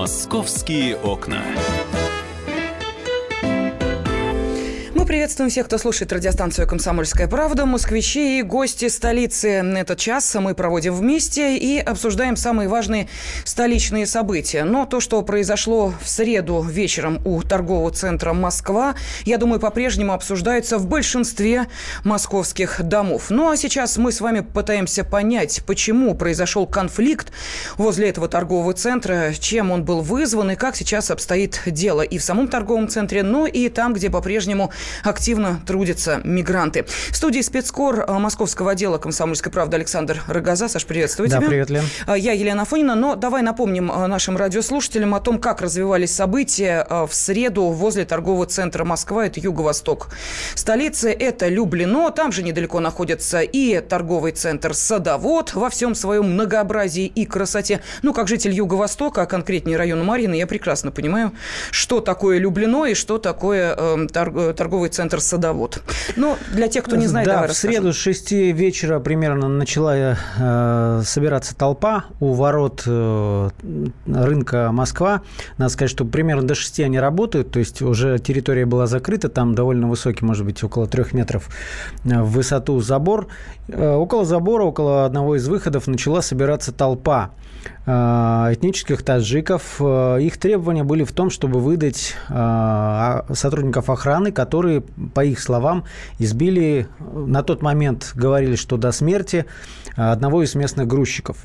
Московские окна. Приветствуем всех, кто слушает радиостанцию «Комсомольская правда», москвичи и гости столицы. Этот час мы проводим вместе и обсуждаем самые важные столичные события. Но то, что произошло в среду вечером у торгового центра «Москва», я думаю, по-прежнему обсуждается в большинстве московских домов. Ну а сейчас мы с вами пытаемся понять, почему произошел конфликт возле этого торгового центра, чем он был вызван и как сейчас обстоит дело и в самом торговом центре, но и там, где по-прежнему активно трудятся мигранты. В студии спецкор э, московского отдела «Комсомольской правды» Александр Рогоза. Саш, приветствую да, тебя. привет, Лен. Э, я Елена Афонина. Но давай напомним э, нашим радиослушателям о том, как развивались события в среду возле торгового центра Москва. Это юго-восток столицы. Это Люблино. Там же недалеко находится и торговый центр Садовод во всем своем многообразии и красоте. Ну, как житель Юго-Востока, а конкретнее района Марьина, я прекрасно понимаю, что такое Люблино и что такое э, торговый торговый центр «Садовод». Ну, для тех, кто не знает, да, давай в среду с 6 вечера примерно начала э, собираться толпа у ворот э, рынка Москва. Надо сказать, что примерно до 6 они работают, то есть уже территория была закрыта, там довольно высокий, может быть, около 3 метров э, в высоту забор. Э, около забора, около одного из выходов начала собираться толпа этнических таджиков. Э, их требования были в том, чтобы выдать сотрудников охраны, которые по их словам, избили, на тот момент говорили, что до смерти, одного из местных грузчиков.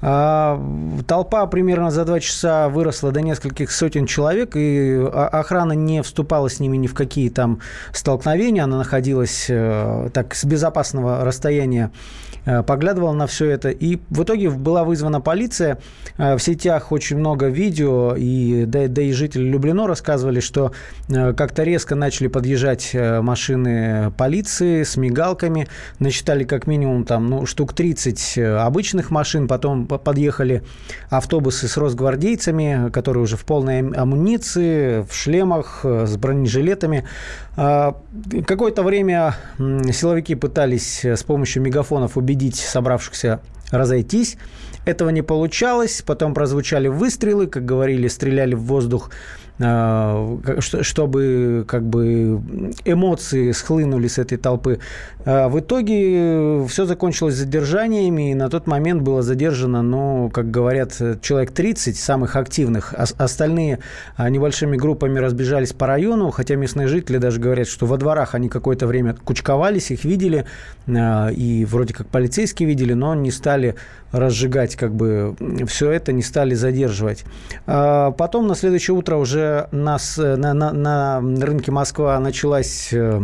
Толпа примерно за два часа выросла до нескольких сотен человек, и охрана не вступала с ними ни в какие там столкновения, она находилась э, так с безопасного расстояния Э, поглядывал на все это. И в итоге была вызвана полиция. Э, в сетях очень много видео, и, да, да и жители Люблино рассказывали, что э, как-то резко начали подъезжать машины полиции с мигалками. Насчитали как минимум там, ну, штук 30 обычных машин, потом подъехали автобусы с росгвардейцами, которые уже в полной амуниции, в шлемах, с бронежилетами. Какое-то время силовики пытались с помощью мегафонов убедить убедить собравшихся разойтись. Этого не получалось. Потом прозвучали выстрелы, как говорили, стреляли в воздух чтобы как бы эмоции схлынули с этой толпы. А в итоге все закончилось задержаниями, и на тот момент было задержано, ну, как говорят, человек 30 самых активных. Остальные а, небольшими группами разбежались по району, хотя местные жители даже говорят, что во дворах они какое-то время кучковались, их видели, и вроде как полицейские видели, но не стали разжигать как бы все это, не стали задерживать. Потом на следующее утро уже нас, э, на, на, на рынке Москва началась э,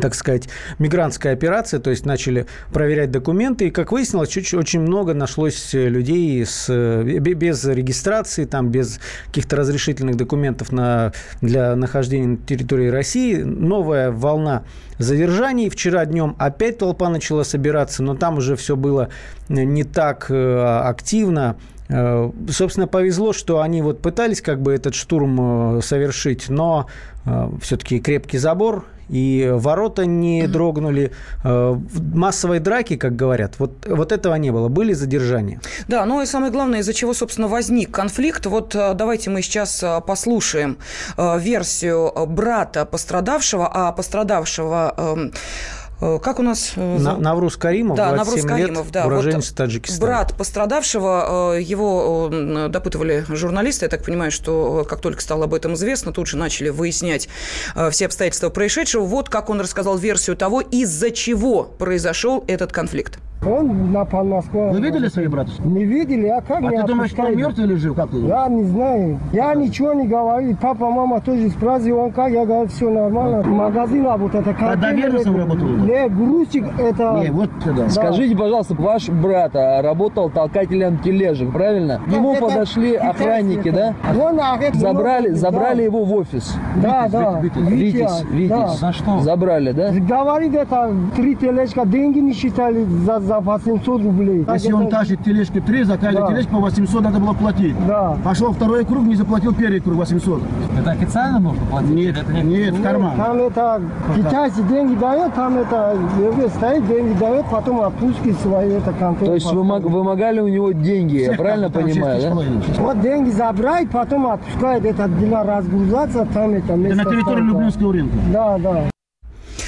так сказать, мигрантская операция, то есть начали проверять документы, и, как выяснилось, очень, очень много нашлось людей с, э, без регистрации, там, без каких-то разрешительных документов на, для нахождения на территории России. Новая волна задержаний. Вчера днем опять толпа начала собираться, но там уже все было не так активно. Э, собственно, повезло, что они вот пытались как бы этот штурм э, совершить, но э, все-таки крепкий забор, и ворота не дрогнули. Массовой драки, как говорят, вот, вот этого не было. Были задержания. Да, ну и самое главное, из-за чего, собственно, возник конфликт. Вот давайте мы сейчас послушаем версию брата пострадавшего, а пострадавшего эм, Э, как у нас... Э, На, Навруз Каримов, да, Навруз Каримов, лет, да. уроженец вот Таджикистана. Брат пострадавшего, э, его допытывали журналисты. Я так понимаю, что как только стало об этом известно, тут же начали выяснять все обстоятельства происшедшего. Вот как он рассказал версию того, из-за чего произошел этот конфликт. Он напал на Москву. Вы видели своего брата? Не видели, а как А ты думаешь, что он мертвый или жив? Как ты Я не знаю. Я ничего не говорю. Папа, мама тоже спрашивали, он как, я говорю, все нормально. Магазин работает. Это а доверенностью работал? Нет, грузчик это... Не, вот сюда. Да. Скажите, пожалуйста, ваш брат а, работал толкателем тележек, правильно? К нему это, подошли это, охранники, это, да? Он, а, забрали, забрали да. его в офис. Да, да. Витязь, Витязь. Витязь. За что? Забрали, да? Говорит, это три тележка, деньги не считали за за 800 рублей. Если Так он это- тащит тележки 3, за каждую Да. тележку по 800 надо было платить. Да. Пошел второй круг, не заплатил первый круг 800. Это официально нужно платить? Нет, нет, в карман. Там это китайцы деньги дают, там это еврей стоит, деньги дает, потом отпуски свои это контроль. То есть вымог- вымогали у него деньги, я правильно там понимаю, да? Вот деньги забрать, потом отпускает этот дела разгрузаться, там это Это место на территории. Люблинского рынка. Да, да.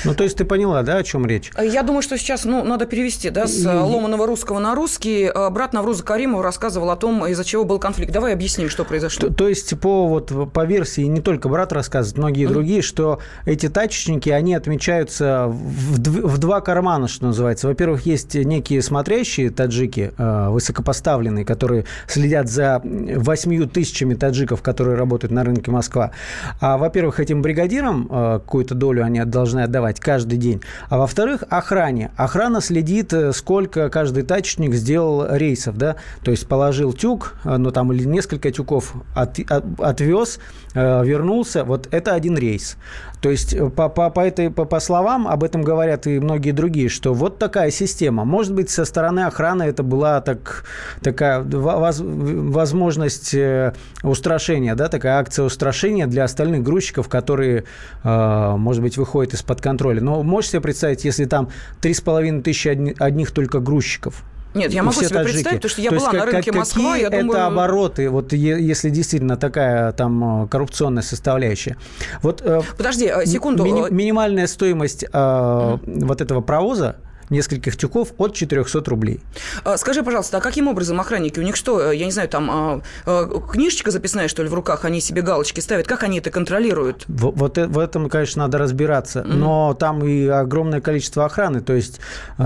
Ну, то есть ты поняла, да, о чем речь? Я думаю, что сейчас ну, надо перевести да, с э, ломаного русского на русский. Э, Брат Навруза Каримова рассказывал о том, из-за чего был конфликт. Давай объясним, что произошло. То, то есть по, вот, по версии не только брат рассказывает, многие другие, что эти тачечники, они отмечаются в, в два кармана, что называется. Во-первых, есть некие смотрящие таджики, э, высокопоставленные, которые следят за восьмью тысячами таджиков, которые работают на рынке Москва. А, во-первых, этим бригадирам э, какую-то долю они должны отдавать каждый день. А во-вторых, охране. Охрана следит, э, сколько каждый тачечник сделал рейсов, да, то есть положил тюк, э, ну там или несколько тюков от- от- отвез, э, вернулся, вот это один рейс. То есть э, по, по, по, этой, по, по словам, об этом говорят и многие другие, что вот такая система. Может быть, со стороны охраны это была так, такая во- воз- возможность э, устрашения, да, такая акция устрашения для остальных грузчиков, которые, э, может быть, выходят из-под контроля. Но можешь себе представить, если там 3,5 тысячи одни- одних только грузчиков? Нет, я могу себе таджики. представить, потому что я То есть была на как- рынке как- Москва, я думаю... это обороты, вот если действительно такая там э, коррупционная составляющая. Вот э, Подожди, э, секунду. э, минимальная стоимость э, вот этого провоза нескольких тюков от 400 рублей. А, Скажи, пожалуйста, а каким образом охранники? У них что, э, я не знаю, там а, а, книжечка записная, что ли, в руках, они себе галочки ставят? Как они это контролируют? В, вот э- в этом, конечно, надо разбираться. Но там и огромное количество охраны. То есть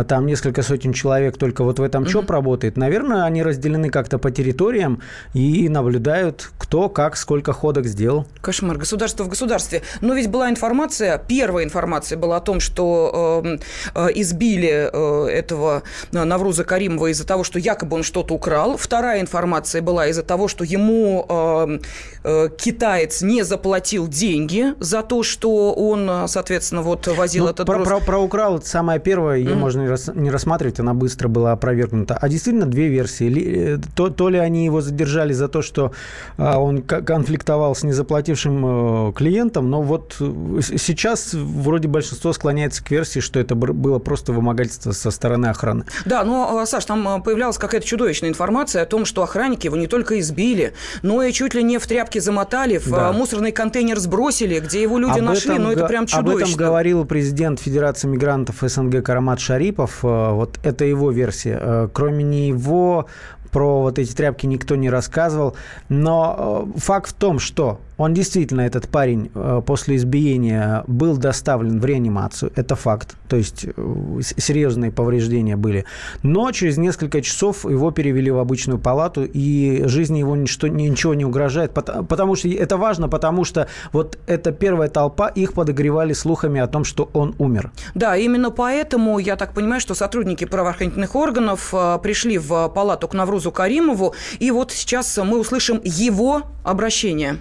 там несколько сотен человек только вот в этом ЧОП работает. Наверное, они разделены как-то по территориям и наблюдают, кто как, сколько ходок сделал. Кошмар, государство в государстве. Но ведь была информация, первая информация была о том, что э, э, избили этого э, Навруза Каримова из-за того, что якобы он что-то украл. Вторая информация была из-за того, что ему э, э, китаец не заплатил деньги за то, что он, э, соответственно, вот возил Ну, этот про, груз. про- про украл это самое первое, ее можно не, рас- не рассматривать, она быстро была опровергнута. А действительно две версии. Э, То, то ли они его задержали за то, что он ко- конфликтовал с незаплатившим э, клиентом, но вот э, сейчас вроде большинство склоняется к версии, что это было просто вымогательство со стороны охраны. Да, но, э, Саш, там э, появлялась какая-то чудовищная информация о том, что охранники его не только избили, но и чуть ли не в тряпке замотали, в Да. э, мусорный контейнер сбросили, где его люди Об нашли, этом но это прям Об чудовищно. этом говорил президент Федерации мигрантов СНГ Карамат Шарипов. Э, Вот это его версия. Э, Кроме него про вот эти тряпки никто не рассказывал. Но э, факт в том, что он действительно, этот парень, э, после избиения был доставлен в реанимацию. Это факт. То есть э, серьезные повреждения были. Но через несколько часов его перевели в обычную палату, и жизни его ничто, ничего не угрожает. Пот- Потому что это важно, потому что вот эта первая толпа, их подогревали слухами о том, что он умер. Да, именно поэтому я так понимаю, что сотрудники правоохранительных органов э, пришли в палату к Наврузу Каримову, и вот сейчас мы услышим его обращение.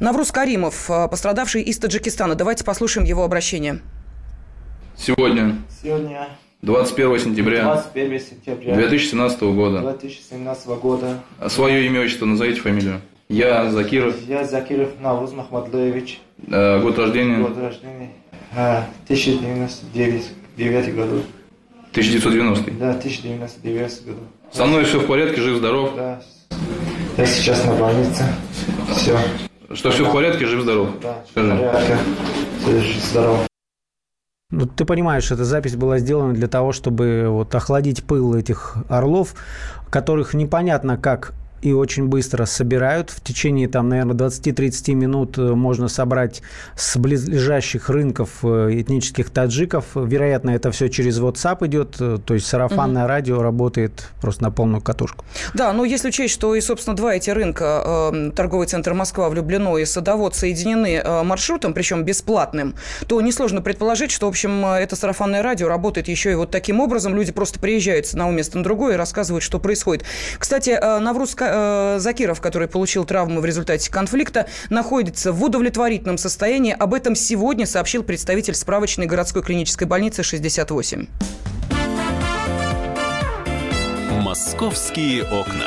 Навруз Каримов, э, пострадавший из Таджикистана. Давайте послушаем его обращение. Сегодня, Сегодня 21 сентября 21 сентября 2017 года. 2017 года. Свое имя, отчество назовите фамилию. Я Закиров, Я Закиров Навруз Махмадлоевич, э, год рождения год рождения а, 1999 9 году. 1990. Да, 1999 году. Со мной все в порядке, жив-здоров. Да. Я сейчас на больнице. Все. Что все в порядке, жив-здоров. Да, Скажи. порядка. Все, здорово. Ну, ты понимаешь, эта запись была сделана для того, чтобы вот охладить пыл этих орлов, которых непонятно как и очень быстро собирают. В течение, там, наверное, 20-30 минут э, можно собрать с близлежащих рынков э, этнических таджиков. Вероятно, это все через WhatsApp идет, э, то есть сарафанное радио работает просто на полную катушку. Да, но если учесть, что и, собственно, два эти рынка, торговый центр Москва, Влюблено и Садовод, соединены маршрутом, причем бесплатным, то несложно предположить, что, в общем, это сарафанное радио работает еще и вот таким образом. Люди просто приезжают с одного места на другое и рассказывают, что происходит. Кстати, э, Э, Закиров, который получил травму в результате конфликта, находится в удовлетворительном состоянии. Об этом сегодня сообщил представитель справочной городской клинической больницы 68. Московские окна.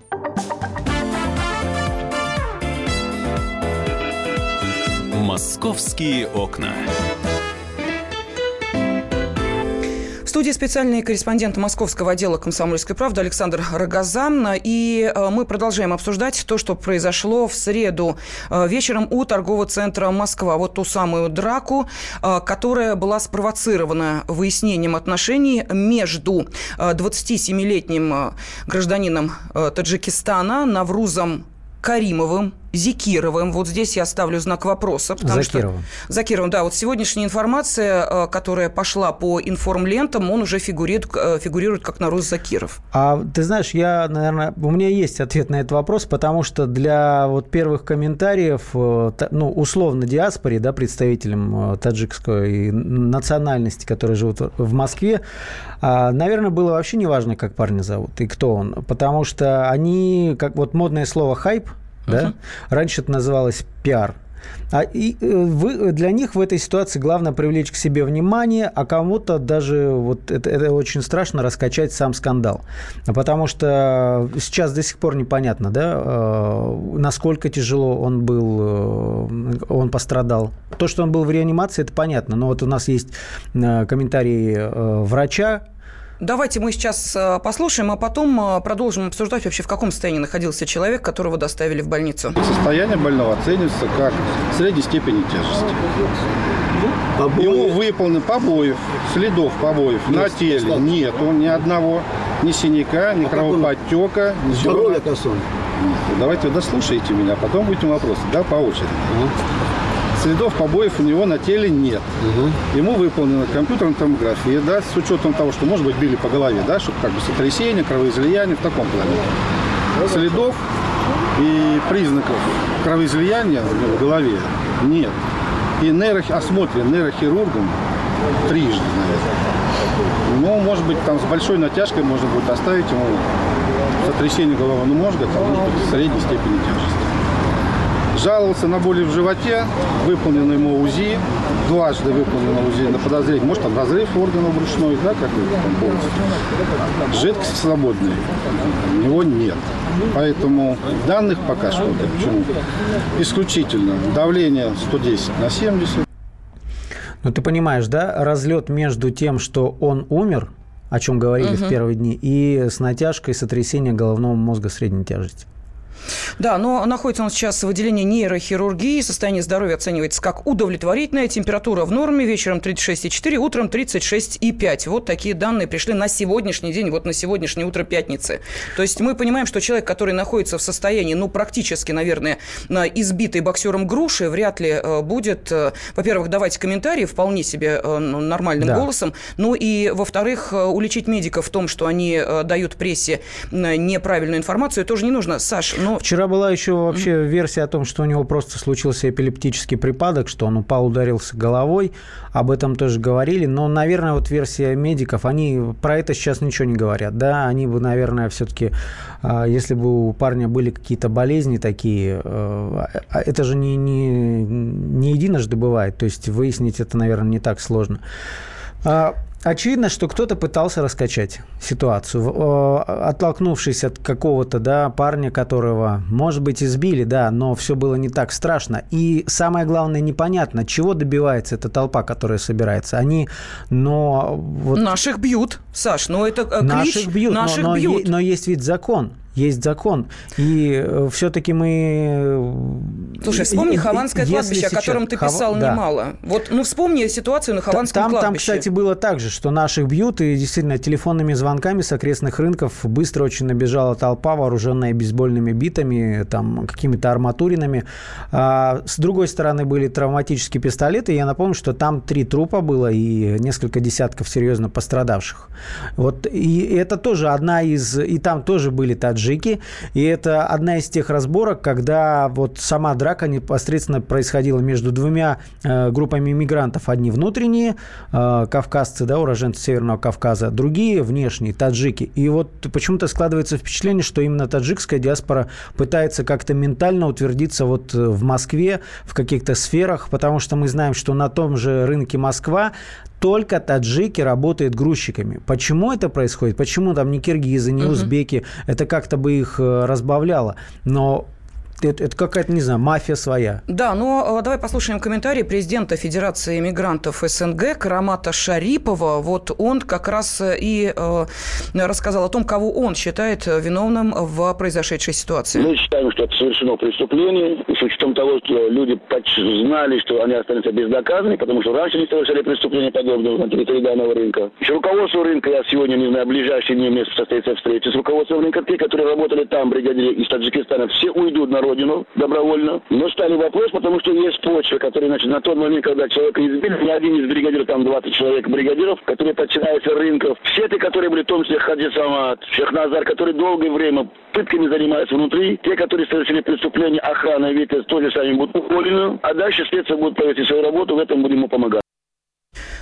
«Московские окна». В студии специальный корреспондент московского отдела «Комсомольской правды» Александр Рогозан. И э, мы продолжаем обсуждать то, что произошло в среду э, вечером у торгового центра «Москва». Вот ту самую драку, э, которая была спровоцирована выяснением отношений между 27-летним гражданином Таджикистана Наврузом Каримовым, Зикировым. Вот здесь я ставлю знак вопроса. Потому Закировым. Что, Закировым, да. Вот сегодняшняя информация, э, которая пошла по информлентам, он уже фигурирует, э, фигурирует как Нарус Закиров. А ты знаешь, я, наверное, у меня есть ответ на этот вопрос, потому что для вот первых комментариев, э, ну, условно диаспоре, да, представителям таджикской национальности, которые живут в Москве, а, наверное, было вообще не важно, как парня зовут и кто он, потому что они, как вот модное слово «хайп», да? Раньше это называлось пиар. А и э, вы, для них в этой ситуации главное привлечь к себе внимание, а кому-то даже вот это, это очень страшно раскачать сам скандал, потому что сейчас до сих пор непонятно, да, э, насколько тяжело он был, э, он пострадал. То, что он был в реанимации, это понятно, но вот у нас есть комментарии врача, Давайте мы сейчас э, послушаем, а потом э, продолжим обсуждать вообще, в каком состоянии находился человек, которого доставили в больницу. Состояние больного оценивается как средней степени тяжести. Побои. Ему выполнен побоев, следов побоев Есть, на теле достаточно. нету ни одного, ни синяка, ни а кровоподтека. Здоровье косом. Давайте дослушайте меня, потом будете вопросы, да, по очереди. Угу. Следов побоев у него на теле нет. Угу. Ему выполнена компьютерная томография, да, с учетом того, что, может быть, били по голове, да, чтобы как бы сотрясение, кровоизлияние в таком плане. Следов и признаков кровоизлияния у него в голове нет. И нейро... осмотрен нейрохирургом трижды, наверное. Ну, может быть, там с большой натяжкой можно будет оставить ему сотрясение головного мозга, там, может быть, средней степени тяжести. Жаловался на боли в животе, выполнено ему УЗИ, дважды выполнено УЗИ на подозрение. Может, там разрыв органов брюшной, да, какой-то. Жидкость свободная, у него нет. Поэтому данных пока что, почему? Исключительно давление 110 на 70. Ну, ты понимаешь, да, разлет между тем, что он умер, о чем говорили угу. в первые дни, и с натяжкой сотрясения головного мозга средней тяжести. Да, но находится он сейчас в отделении нейрохирургии. Состояние здоровья оценивается как удовлетворительное. Температура в норме. Вечером 36,4, утром 36,5. Вот такие данные пришли на сегодняшний день, вот на сегодняшнее утро пятницы. То есть мы понимаем, что человек, который находится в состоянии, ну, практически, наверное, избитый боксером груши, вряд ли э, будет, э, во-первых, давать комментарии вполне себе э, ну, нормальным да. голосом, ну и, во-вторых, уличить медиков в том, что они дают прессе неправильную информацию, тоже не нужно. Саш, ну, ну, Вчера была еще вообще версия о том, что у него просто случился эпилептический припадок, что он упал, ударился головой. Об этом тоже говорили. Но, наверное, вот версия медиков, они про это сейчас ничего не говорят. Да, они бы, наверное, все-таки, а, если бы у парня были какие-то болезни такие, э, а это же не, не, не единожды бывает. То есть выяснить это, наверное, не так сложно. Очевидно, что кто-то пытался раскачать ситуацию, оттолкнувшись от какого-то да, парня, которого, может быть, избили, да, но все было не так страшно. И самое главное, непонятно, чего добивается эта толпа, которая собирается. Они, но... Вот... Наших бьют, Саш, но это э, клич, Наших бьют, наших но, но, бьют. но есть ведь закон. Есть закон. И э, все-таки мы... Слушай, вспомни Хованское кладбище, сейчас... о котором ты писал Хова... немало. Да. Вот, ну, вспомни ситуацию на Хованском там, кладбище. Там, кстати, было так же, что наших бьют, и действительно телефонными звонками с окрестных рынков быстро очень набежала толпа, вооруженная бейсбольными битами, там, какими-то арматуринами. А, с другой стороны были травматические пистолеты. Я напомню, что там три трупа было и несколько десятков серьезно пострадавших. Вот, и это тоже одна из... И там тоже были таджики. И это одна из тех разборок, когда вот сама драка непосредственно происходила между двумя э, группами мигрантов. Одни внутренние, э, кавказцы, да, уроженцы Северного Кавказа, другие внешние, таджики. И вот почему-то складывается впечатление, что именно таджикская диаспора пытается как-то ментально утвердиться вот в Москве, в каких-то сферах, потому что мы знаем, что на том же рынке Москва только таджики работают грузчиками. Почему это происходит? Почему там не киргизы, не узбеки? Это как-то бы их э, разбавляло. Но это, это какая-то, не знаю, мафия своя. Да, но э, давай послушаем комментарий президента Федерации эмигрантов СНГ Карамата Шарипова. Вот он как раз э, и э, рассказал о том, кого он считает виновным в произошедшей ситуации. Мы считаем, что это совершено преступление, с учетом того, что люди знали, что они останутся безнаказанными, потому что раньше не совершали преступления подобного на территории данного рынка. С руководством рынка я сегодня, не знаю, в ближайшие дни месяц состоится встреча. С руководством рынка, те, которые работали там, бригадиры из Таджикистана, все уйдут на родину добровольно. Но стали вопрос, потому что есть почва, которая, значит, на тот момент, когда человека избили, не один из бригадиров, там 20 человек бригадиров, которые подчиняются рынков. Все те, которые были в том числе Хаджи Самат, Шехназар, которые долгое время пытками занимаются внутри, те, которые совершили преступление, охрана, ВИТС, тоже сами будут уволены, а дальше следствие будет провести свою работу, в этом будем ему помогать.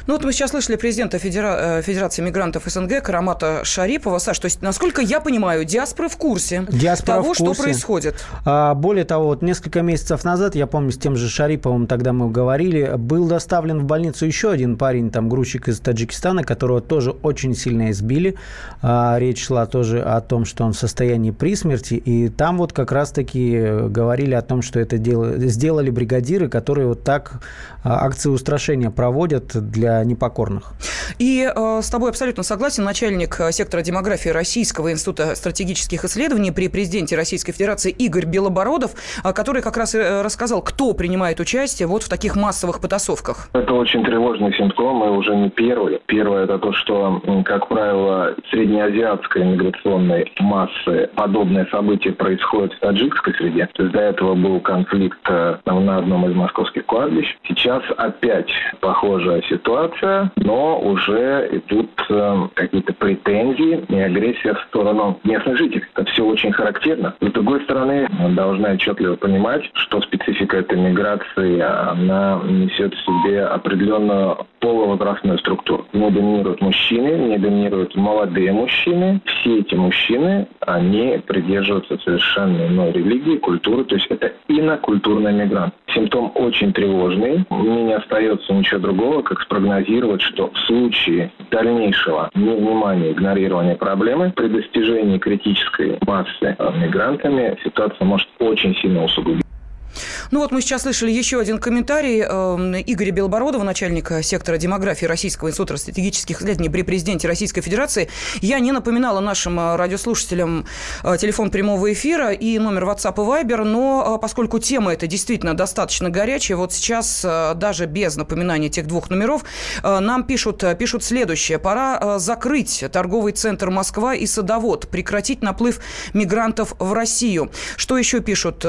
Ну вот мы сейчас слышали президента Федера... Э, Федерации мигрантов СНГ Карамата Шарипова. Саш, то есть, насколько я понимаю, диаспоры в курсе диаспора того, в курсе. что происходит. А, более того, вот несколько месяцев назад, я помню, с тем же Шариповым тогда мы говорили, был доставлен в больницу еще один парень, там, грузчик из Таджикистана, которого тоже очень сильно избили. А, речь шла тоже о том, что он в состоянии при смерти. И там вот как раз-таки говорили о том, что это дело... сделали бригадиры, которые вот так а, акции устрашения проводят для непокорных. И э, с тобой абсолютно согласен. Начальник э, сектора демографии Российского института стратегических исследований при президенте Российской Федерации Игорь Белобородов, э, который как раз э, рассказал, кто принимает участие вот в таких массовых потасовках. Это очень тревожный симптом, и уже не первый. Первое – это то, что, как правило, среднеазиатской миграционной массы подобные события происходят в таджикской среде. То есть до этого был конфликт на одном из московских кладбищ. Сейчас опять похожая ситуация но уже идут э, какие-то претензии и агрессия в сторону местных жителей. Это все очень характерно. С другой стороны, мы должны отчетливо понимать, что специфика этой миграции, она несет в себе определенную полувозрастную структуру. Не доминируют мужчины, не доминируют молодые мужчины. Все эти мужчины, они придерживаются совершенно иной религии, культуры, то есть это инокультурный мигрант. Симптом очень тревожный. Мне не остается ничего другого, как спрогнозировать прогнозировать, что в случае дальнейшего невнимания, игнорирования проблемы, при достижении критической массы мигрантами ситуация может очень сильно усугубиться. Ну вот мы сейчас слышали еще один комментарий э, Игоря Белобородова, начальника сектора демографии Российского института стратегических исследований при президенте Российской Федерации. Я не напоминала нашим э, радиослушателям э, телефон прямого эфира и номер WhatsApp и Viber, но поскольку тема эта действительно достаточно горячая, вот сейчас даже без напоминания этих двух номеров нам пишут, пишут следующее. Пора закрыть торговый центр Москва и Садовод, прекратить наплыв мигрантов в Россию. Что еще пишут?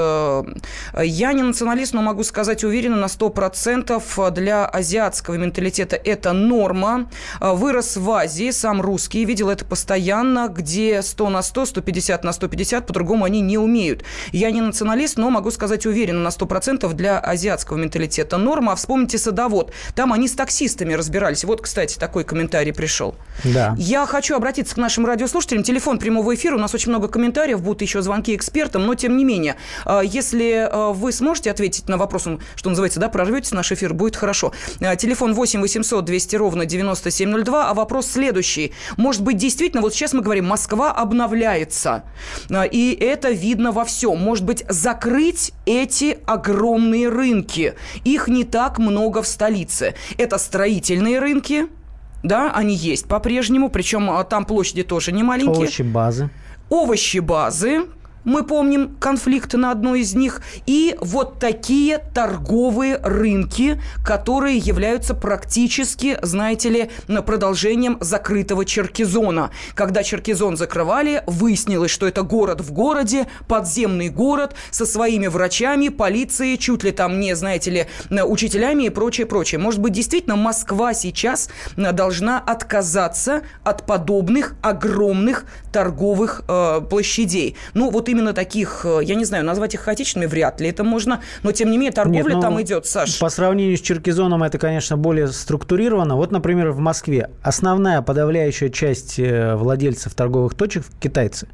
Я не националист, но могу сказать уверенно на 100% для азиатского менталитета это норма. Вырос в Азии, сам русский, видел это постоянно, где 100 на 100, 150 на 150, по-другому они не умеют. Я не националист, но могу сказать уверенно на 100% для азиатского менталитета норма. А вспомните садовод. Там они с таксистами разбирались. Вот, кстати, такой комментарий пришел. Да. Я хочу обратиться к нашим радиослушателям. Телефон прямого эфира. У нас очень много комментариев, будут еще звонки экспертам, но тем не менее, а, если а, вы сможете ответить на вопрос, что называется, да, прорветесь наш эфир, будет хорошо. А, телефон 8 800 200 ровно 9702, а вопрос следующий. Может быть, действительно, вот сейчас мы говорим, Москва обновляется, и это видно во всем. Может быть, закрыть эти огромные рынки. Их не так много в столице. Это строительные рынки, да, они есть по-прежнему, причем там площади тоже не маленькие. Овощи базы. овощебазы, мы помним конфликт на одной из них, и вот такие торговые рынки, которые являются практически, знаете ли, продолжением закрытого Черкизона. Когда Черкизон закрывали, выяснилось, что это город в городе, подземный город со своими врачами, полицией, чуть ли там не, знаете ли, учителями и прочее, прочее. Может быть, действительно, Москва сейчас должна отказаться от подобных огромных торговых э, площадей. Ну, вот именно таких, э, я не знаю, назвать их хаотичными вряд ли это можно, но тем не менее торговля Нет, ну, там идет, Саш. По сравнению с Черкизоном это, конечно, более структурировано. Вот, например, в Москве основная подавляющая часть э, владельцев торговых точек – китайцы.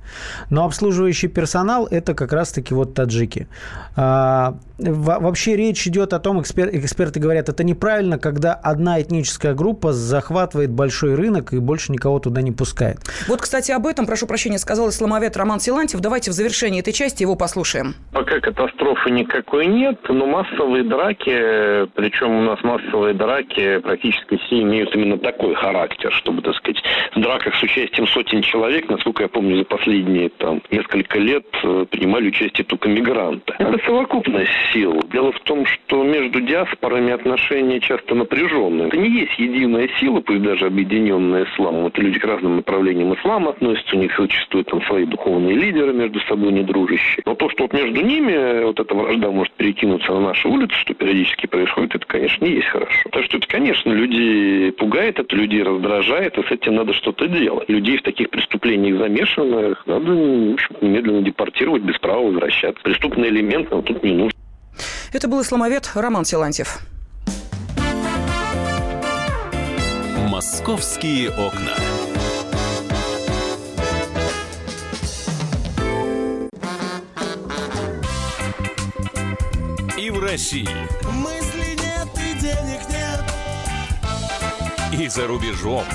Но обслуживающий персонал – это как раз-таки вот таджики. А, вообще речь идет о том, экспер, эксперты говорят, это неправильно, когда одна этническая группа захватывает большой рынок и больше никого туда не пускает. Вот, кстати, об этом, прошу прощения, сказал исламовед Роман Силантьев. Давайте в завершении этой части его послушаем. Пока катастрофы никакой нет, но массовые драки, причем у нас массовые драки практически все имеют именно такой характер, чтобы, так сказать, в драках с участием сотен человек, насколько я помню, за последние там несколько лет э, принимали участие только мигранты. Это совокупность сил. Дело в том, что между диаспорами отношения часто напряженные. Это не есть единая сила, пусть даже объединенная исламом. Это люди к разным направлениям ислама относятся, у них существуют там свои духовные лидеры между собой не дружащие. Но то, что вот между ними вот эта вражда может перекинуться на наши улицы, что периодически происходит, это, конечно, не есть хорошо. Так что это, конечно, людей пугает, это людей раздражает, и с этим надо что-то делать. Людей в таких преступлениях замешанных надо в общем, немедленно депортировать, без права возвращаться. Преступный элемент нам тут не нужен. Это был исламовед Роман Силантьев. «Московские окна». России. Мысли нет и денег нет. И за рубежом.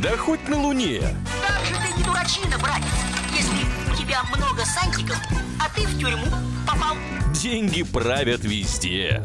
Да хоть на Луне. Как же ты не дурачина, братец, если у тебя много сантиков, а ты в тюрьму попал. Деньги правят везде.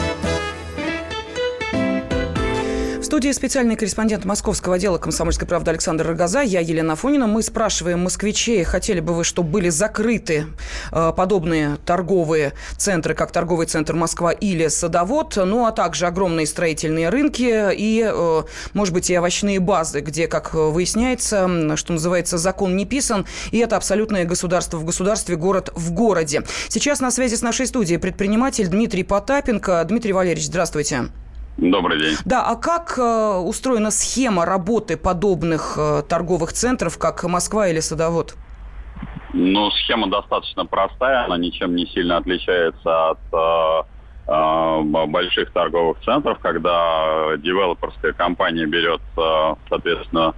студии специальный корреспондент московского отдела «Комсомольской правды» Александр Рогоза. Я Елена Фонина. Мы спрашиваем москвичей, хотели бы вы, чтобы были закрыты э, подобные торговые центры, как торговый центр Москва или Садовод, ну а также огромные строительные рынки и, э, может быть, и овощные базы, где, как выясняется, что называется, закон не писан, и это абсолютное государство в государстве, город в городе. Сейчас на связи с нашей студией предприниматель Дмитрий Потапенко. Дмитрий Валерьевич, здравствуйте. Добрый день. Да, а как э, устроена схема работы подобных э, торговых центров, как Москва или Садовод? Ну, схема достаточно простая, она ничем не сильно отличается от э, э, больших торговых центров, когда девелоперская компания берет, э, соответственно,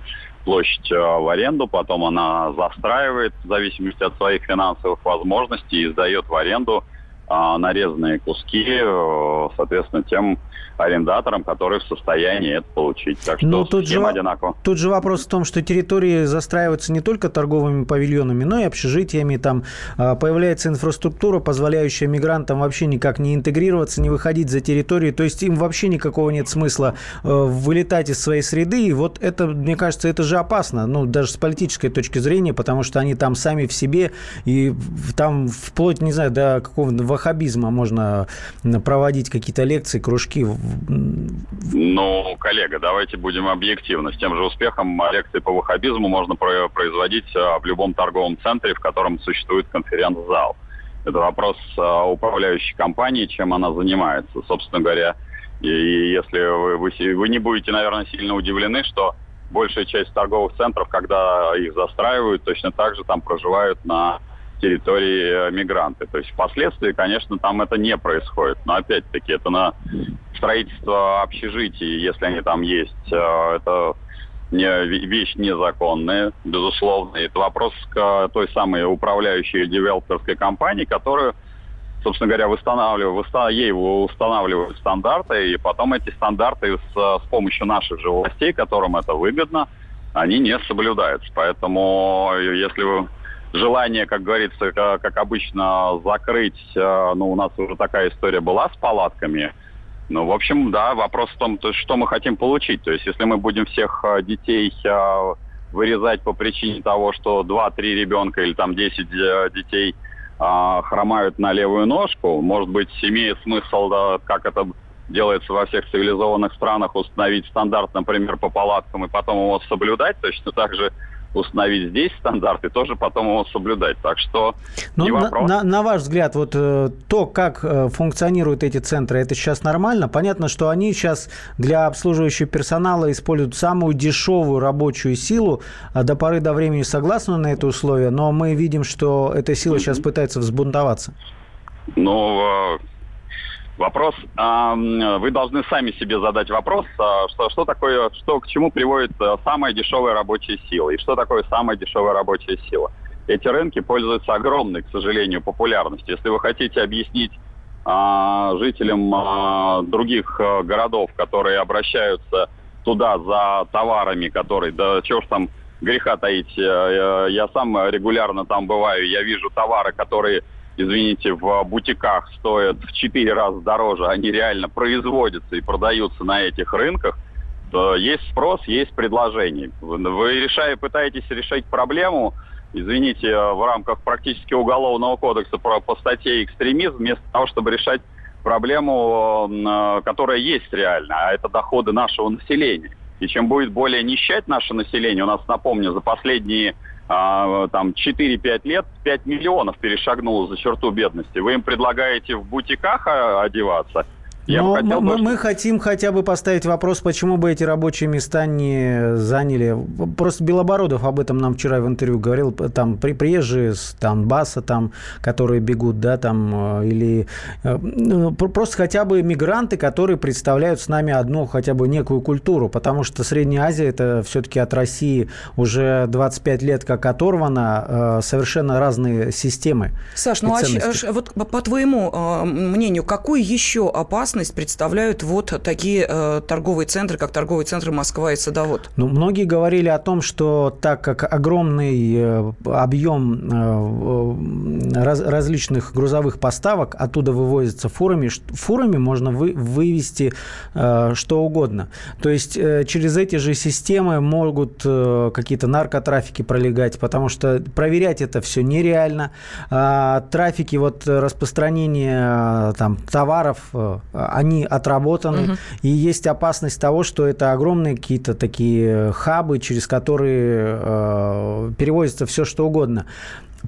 площадь э, в аренду, потом она застраивает в зависимости от своих финансовых возможностей и сдает в аренду э, нарезанные куски, э, соответственно, тем арендаторам, которые в состоянии это получить. Так что Но тут же, одинаково. Тут же вопрос в том, что территории застраиваются не только торговыми павильонами, но и общежитиями. Там а, появляется инфраструктура, позволяющая мигрантам вообще никак не интегрироваться, не выходить за территорию. То есть им вообще никакого нет смысла э, вылетать из своей среды. И вот это, мне кажется, это же опасно. Ну, даже с политической точки зрения, потому что они там сами в себе. И там вплоть, не знаю, до какого-то ваххабизма можно проводить какие-то лекции, кружки ну, коллега, давайте будем объективны. С тем же успехом лекции по ваххабизму можно производить а, в любом торговом центре, в котором существует конференц-зал. Это вопрос а, управляющей компании, чем она занимается. Собственно говоря, и если вы, вы, вы не будете, наверное, сильно удивлены, что большая часть торговых центров, когда их застраивают, точно так же там проживают на территории э, мигранты. То есть впоследствии, конечно, там это не происходит. Но опять-таки это на строительство общежитий, если они там есть, э, это не, вещь незаконная, безусловно. Это вопрос к той самой управляющей девелоперской компании, которую собственно говоря, восстанавливают, ей устанавливают стандарты, и потом эти стандарты с, с помощью наших же властей, которым это выгодно, они не соблюдаются. Поэтому если вы желание, как говорится, как, как обычно, закрыть, э, ну, у нас уже такая история была с палатками. Ну, в общем, да, вопрос в том, что мы хотим получить. То есть, если мы будем всех э, детей э, вырезать по причине того, что 2-3 ребенка или там 10 детей хромают на левую ножку, может быть, имеет смысл, да, как это делается во всех цивилизованных странах, установить стандарт, например, по палаткам и потом его соблюдать, точно так же установить здесь стандарты, тоже потом его соблюдать. Так что ну, на, на, на ваш взгляд, вот э, то, как э, функционируют эти центры, это сейчас нормально? Понятно, что они сейчас для обслуживающего персонала используют самую дешевую рабочую силу. А до поры до времени согласны на это условие, но мы видим, что эта сила сейчас пытается взбунтоваться. Ну, Вопрос, вы должны сами себе задать вопрос, а, что, что такое, что к чему приводит э, самая дешевая рабочая сила и что такое самая дешевая рабочая сила. Эти рынки пользуются огромной, к сожалению, популярностью. Если вы хотите объяснить а, жителям а, других а, городов, которые обращаются туда за товарами, которые, да чего ж там греха таить, я, я сам регулярно там бываю, я вижу товары, которые извините, в бутиках стоят в 4 раза дороже, они реально производятся и продаются на этих рынках, то есть спрос, есть предложение. Вы решая, пытаетесь решить проблему, извините, в рамках практически уголовного кодекса по, по статье экстремизм, вместо того, чтобы решать проблему, которая есть реально, а это доходы нашего населения. И чем будет более нищать наше население, у нас, напомню, за последние а, там 4-5 лет 5 миллионов перешагнуло за черту бедности. Вы им предлагаете в бутиках а, одеваться, я Но хотел мы, бы... мы хотим хотя бы поставить вопрос, почему бы эти рабочие места не заняли. Просто Белобородов об этом нам вчера в интервью говорил. Там при, приезжие с Донбасса, там, которые бегут, да, там, э, или э, ну, просто хотя бы мигранты, которые представляют с нами одну хотя бы некую культуру, потому что Средняя Азия это все-таки от России уже 25 лет как оторвана, э, совершенно разные системы. Саш, ну а вот по твоему мнению, какую еще опасность опасность представляют вот такие э, торговые центры, как торговые центры Москва и Садовод? Ну, многие говорили о том, что так как огромный э, объем э, раз, различных грузовых поставок оттуда вывозится фурами, фурами можно вы, вывести э, что угодно. То есть э, через эти же системы могут э, какие-то наркотрафики пролегать, потому что проверять это все нереально. А, трафики, вот распространение э, там, товаров, э, они отработаны, угу. и есть опасность того, что это огромные какие-то такие хабы, через которые э, перевозится все что угодно.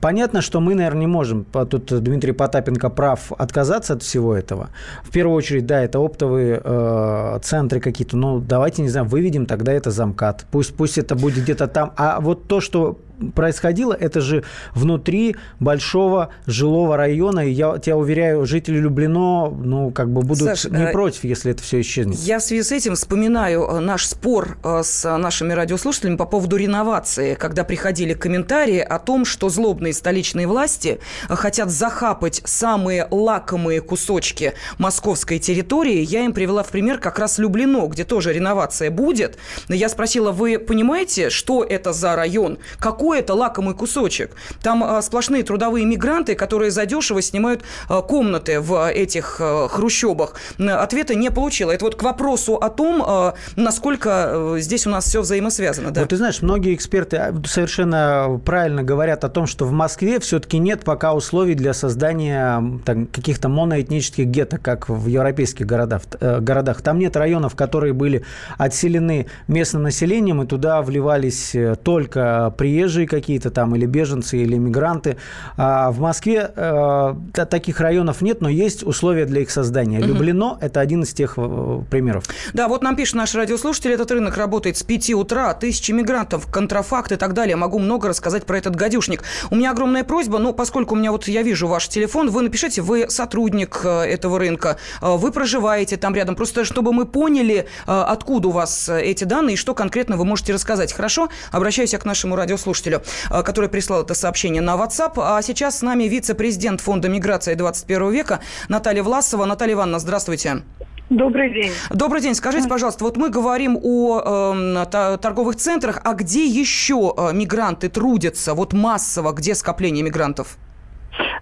Понятно, что мы, наверное, не можем, тут Дмитрий Потапенко прав, отказаться от всего этого. В первую очередь, да, это оптовые э, центры какие-то, ну, давайте, не знаю, выведем тогда это замкат. Пусть, пусть это будет где-то там. А вот то, что происходило, это же внутри большого жилого района. И я тебя уверяю, жители Люблино, ну, как бы будут Саш, не э, против, если это все исчезнет. Я в связи с этим вспоминаю э, наш спор э, с нашими радиослушателями по поводу реновации, когда приходили комментарии о том, что злобные столичные власти хотят захапать самые лакомые кусочки московской территории. Я им привела в пример как раз Люблино, где тоже реновация будет. Я спросила, вы понимаете, что это за район? Какой какой это лакомый кусочек. Там а, сплошные трудовые мигранты, которые задешево снимают а, комнаты в этих а, хрущобах. Ответа не получила. Это вот к вопросу о том, а, насколько здесь у нас все взаимосвязано. Да? Вот ты знаешь, многие эксперты а, совершенно правильно говорят о том, что в Москве все-таки нет пока условий для создания там, каких-то моноэтнических гетто, как в европейских городах, э, городах. Там нет районов, которые были отселены местным населением, и туда вливались э, только приезжие приезжие какие-то там, или беженцы, или мигранты. А в Москве э, таких районов нет, но есть условия для их создания. Угу. Люблино – это один из тех э, примеров. Да, вот нам пишет наш радиослушатель, этот рынок работает с 5 утра, тысячи мигрантов, контрафакт и так далее. Могу много рассказать про этот гадюшник. У меня огромная просьба, но поскольку у меня вот я вижу ваш телефон, вы напишите, вы сотрудник э, этого рынка, вы проживаете там рядом, просто чтобы мы поняли, откуда у вас эти данные и что конкретно вы можете рассказать. Хорошо? Обращаюсь я к нашему радиослушателю радиослушателю, э, который прислал это сообщение на WhatsApp. А сейчас с нами вице-президент Фонда миграции 21 века Наталья Власова. Наталья Ивановна, здравствуйте. Добрый день. Добрый день. Скажите, пожалуйста, вот мы говорим о э, торговых центрах, а где еще э, мигранты трудятся, вот массово, где скопление мигрантов?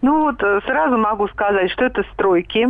Ну вот э, сразу могу сказать, что это стройки.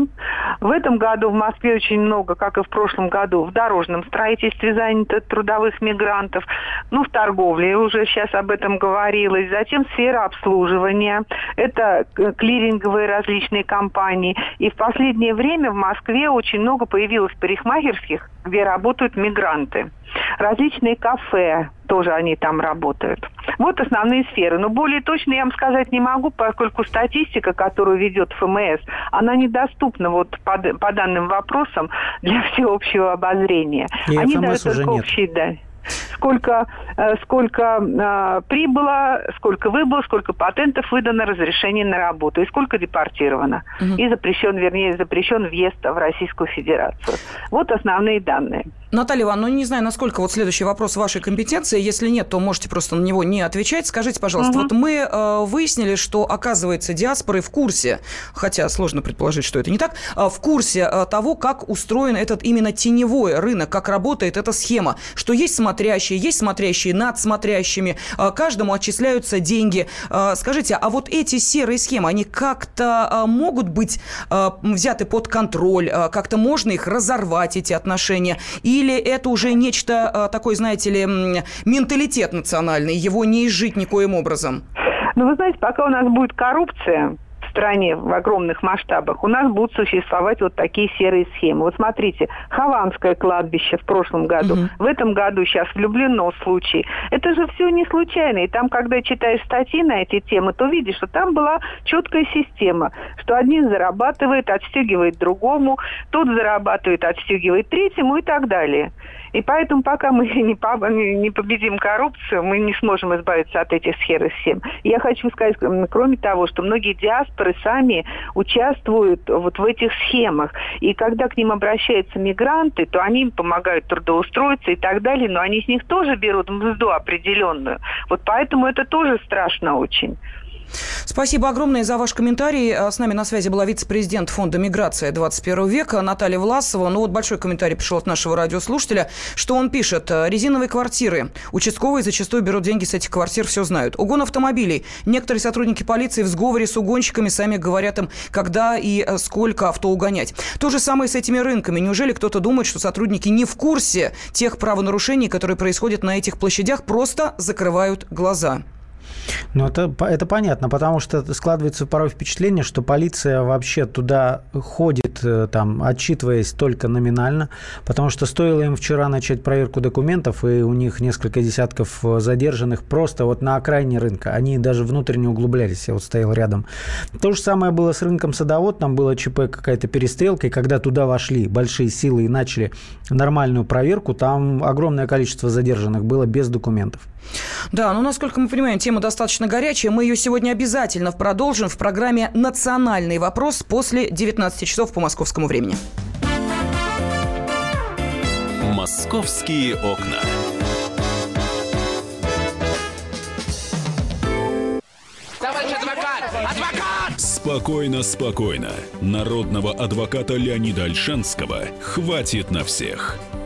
В этом году в Москве очень много, как и в прошлом году, в дорожном строительстве занято трудовых мигрантов, ну в торговле, уже сейчас об этом говорилось. Затем сфера обслуживания, это клиринговые различные компании. И в последнее время в Москве очень много появилось парикмахерских, где работают мигранты. Различные кафе, тоже они там работают. Вот основные сферы. Но более точно я вам сказать не могу, поскольку статистика, которую ведет ФМС, она недоступна вот по, по данным вопросам для всеобщего обозрения. И они ФМС дают уже только нет. общие данные сколько, э, сколько э, прибыло, сколько выбыло, сколько патентов выдано, разрешений на работу и сколько депортировано. Мгм. И запрещен, вернее, запрещен въезд в Российскую Федерацию. Вот основные данные. Наталья Ивановна, ну не знаю, насколько вот следующий вопрос вашей компетенции. Если нет, то можете просто на него не отвечать. Скажите, пожалуйста, Мгм. вот мы э, выяснили, что, оказывается, диаспоры в курсе, хотя сложно предположить, что это не так, э, в курсе э, того, как устроен этот именно теневой рынок, как работает эта схема, что есть смотрящие, есть смотрящие над смотрящими, э, каждому отчисляются деньги. Э, скажите, а вот эти серые схемы, они как-то э, могут быть э, взяты под контроль, э, как-то можно их разорвать, эти отношения, или это уже нечто э, такое, знаете ли, менталитет национальный, его не изжить никоим образом? Но вы знаете, пока у нас будет коррупция стране в огромных масштабах, у нас будут существовать вот такие серые схемы. Вот смотрите, Хованское кладбище в прошлом году, Мгм. в этом году сейчас влюблено случай. Это же все не случайно. И там, когда читаешь статьи на эти темы, то видишь, что там была четкая система, что один зарабатывает, отстегивает другому, тот зарабатывает, отстегивает третьему и так далее. И поэтому, пока мы не, по- не- не победим коррупцию, мы не сможем избавиться от этих схем и схем. Я хочу сказать, кроме того, что многие диаспоры сами участвуют вот в этих схемах. И когда к ним обращаются мигранты, то они им помогают трудоустроиться и так далее, но они с них тоже берут мзду определенную. Вот поэтому это тоже страшно очень. Спасибо огромное за ваш комментарий. А С нами на связи была вице-президент Фонда миграция 21 века Наталья Власова. Ну вот большой комментарий пришел от нашего радиослушателя, что он пишет. Резиновые квартиры. Участковые зачастую берут деньги с этих квартир, все знают. Угон автомобилей. Некоторые сотрудники полиции в сговоре с угонщиками сами говорят им, когда и э, сколько авто угонять. То же самое с этими рынками. Неужели кто-то думает, что сотрудники не в курсе тех правонарушений, которые происходят на этих площадях, просто закрывают глаза? Ну, это, это понятно, потому что складывается порой впечатление, что полиция вообще туда ходит, э, там, отчитываясь только номинально, потому что стоило им вчера начать проверку документов, и у них несколько десятков э, задержанных просто вот на окраине рынка. Они даже внутрь не углублялись, я вот стоял рядом. То же самое было с рынком Садовод, там была ЧП какая-то перестрелка, и когда туда вошли большие силы и начали нормальную проверку, там огромное количество задержанных было без документов. Да, ну, насколько мы понимаем, тема достаточно горячая. Мы ее сегодня обязательно продолжим в программе «Национальный вопрос» после 19 часов по московскому времени. «Московские окна». Товарищ адвокат! Адвокат! Спокойно, спокойно. Народного адвоката Леонида Альшанского хватит на всех.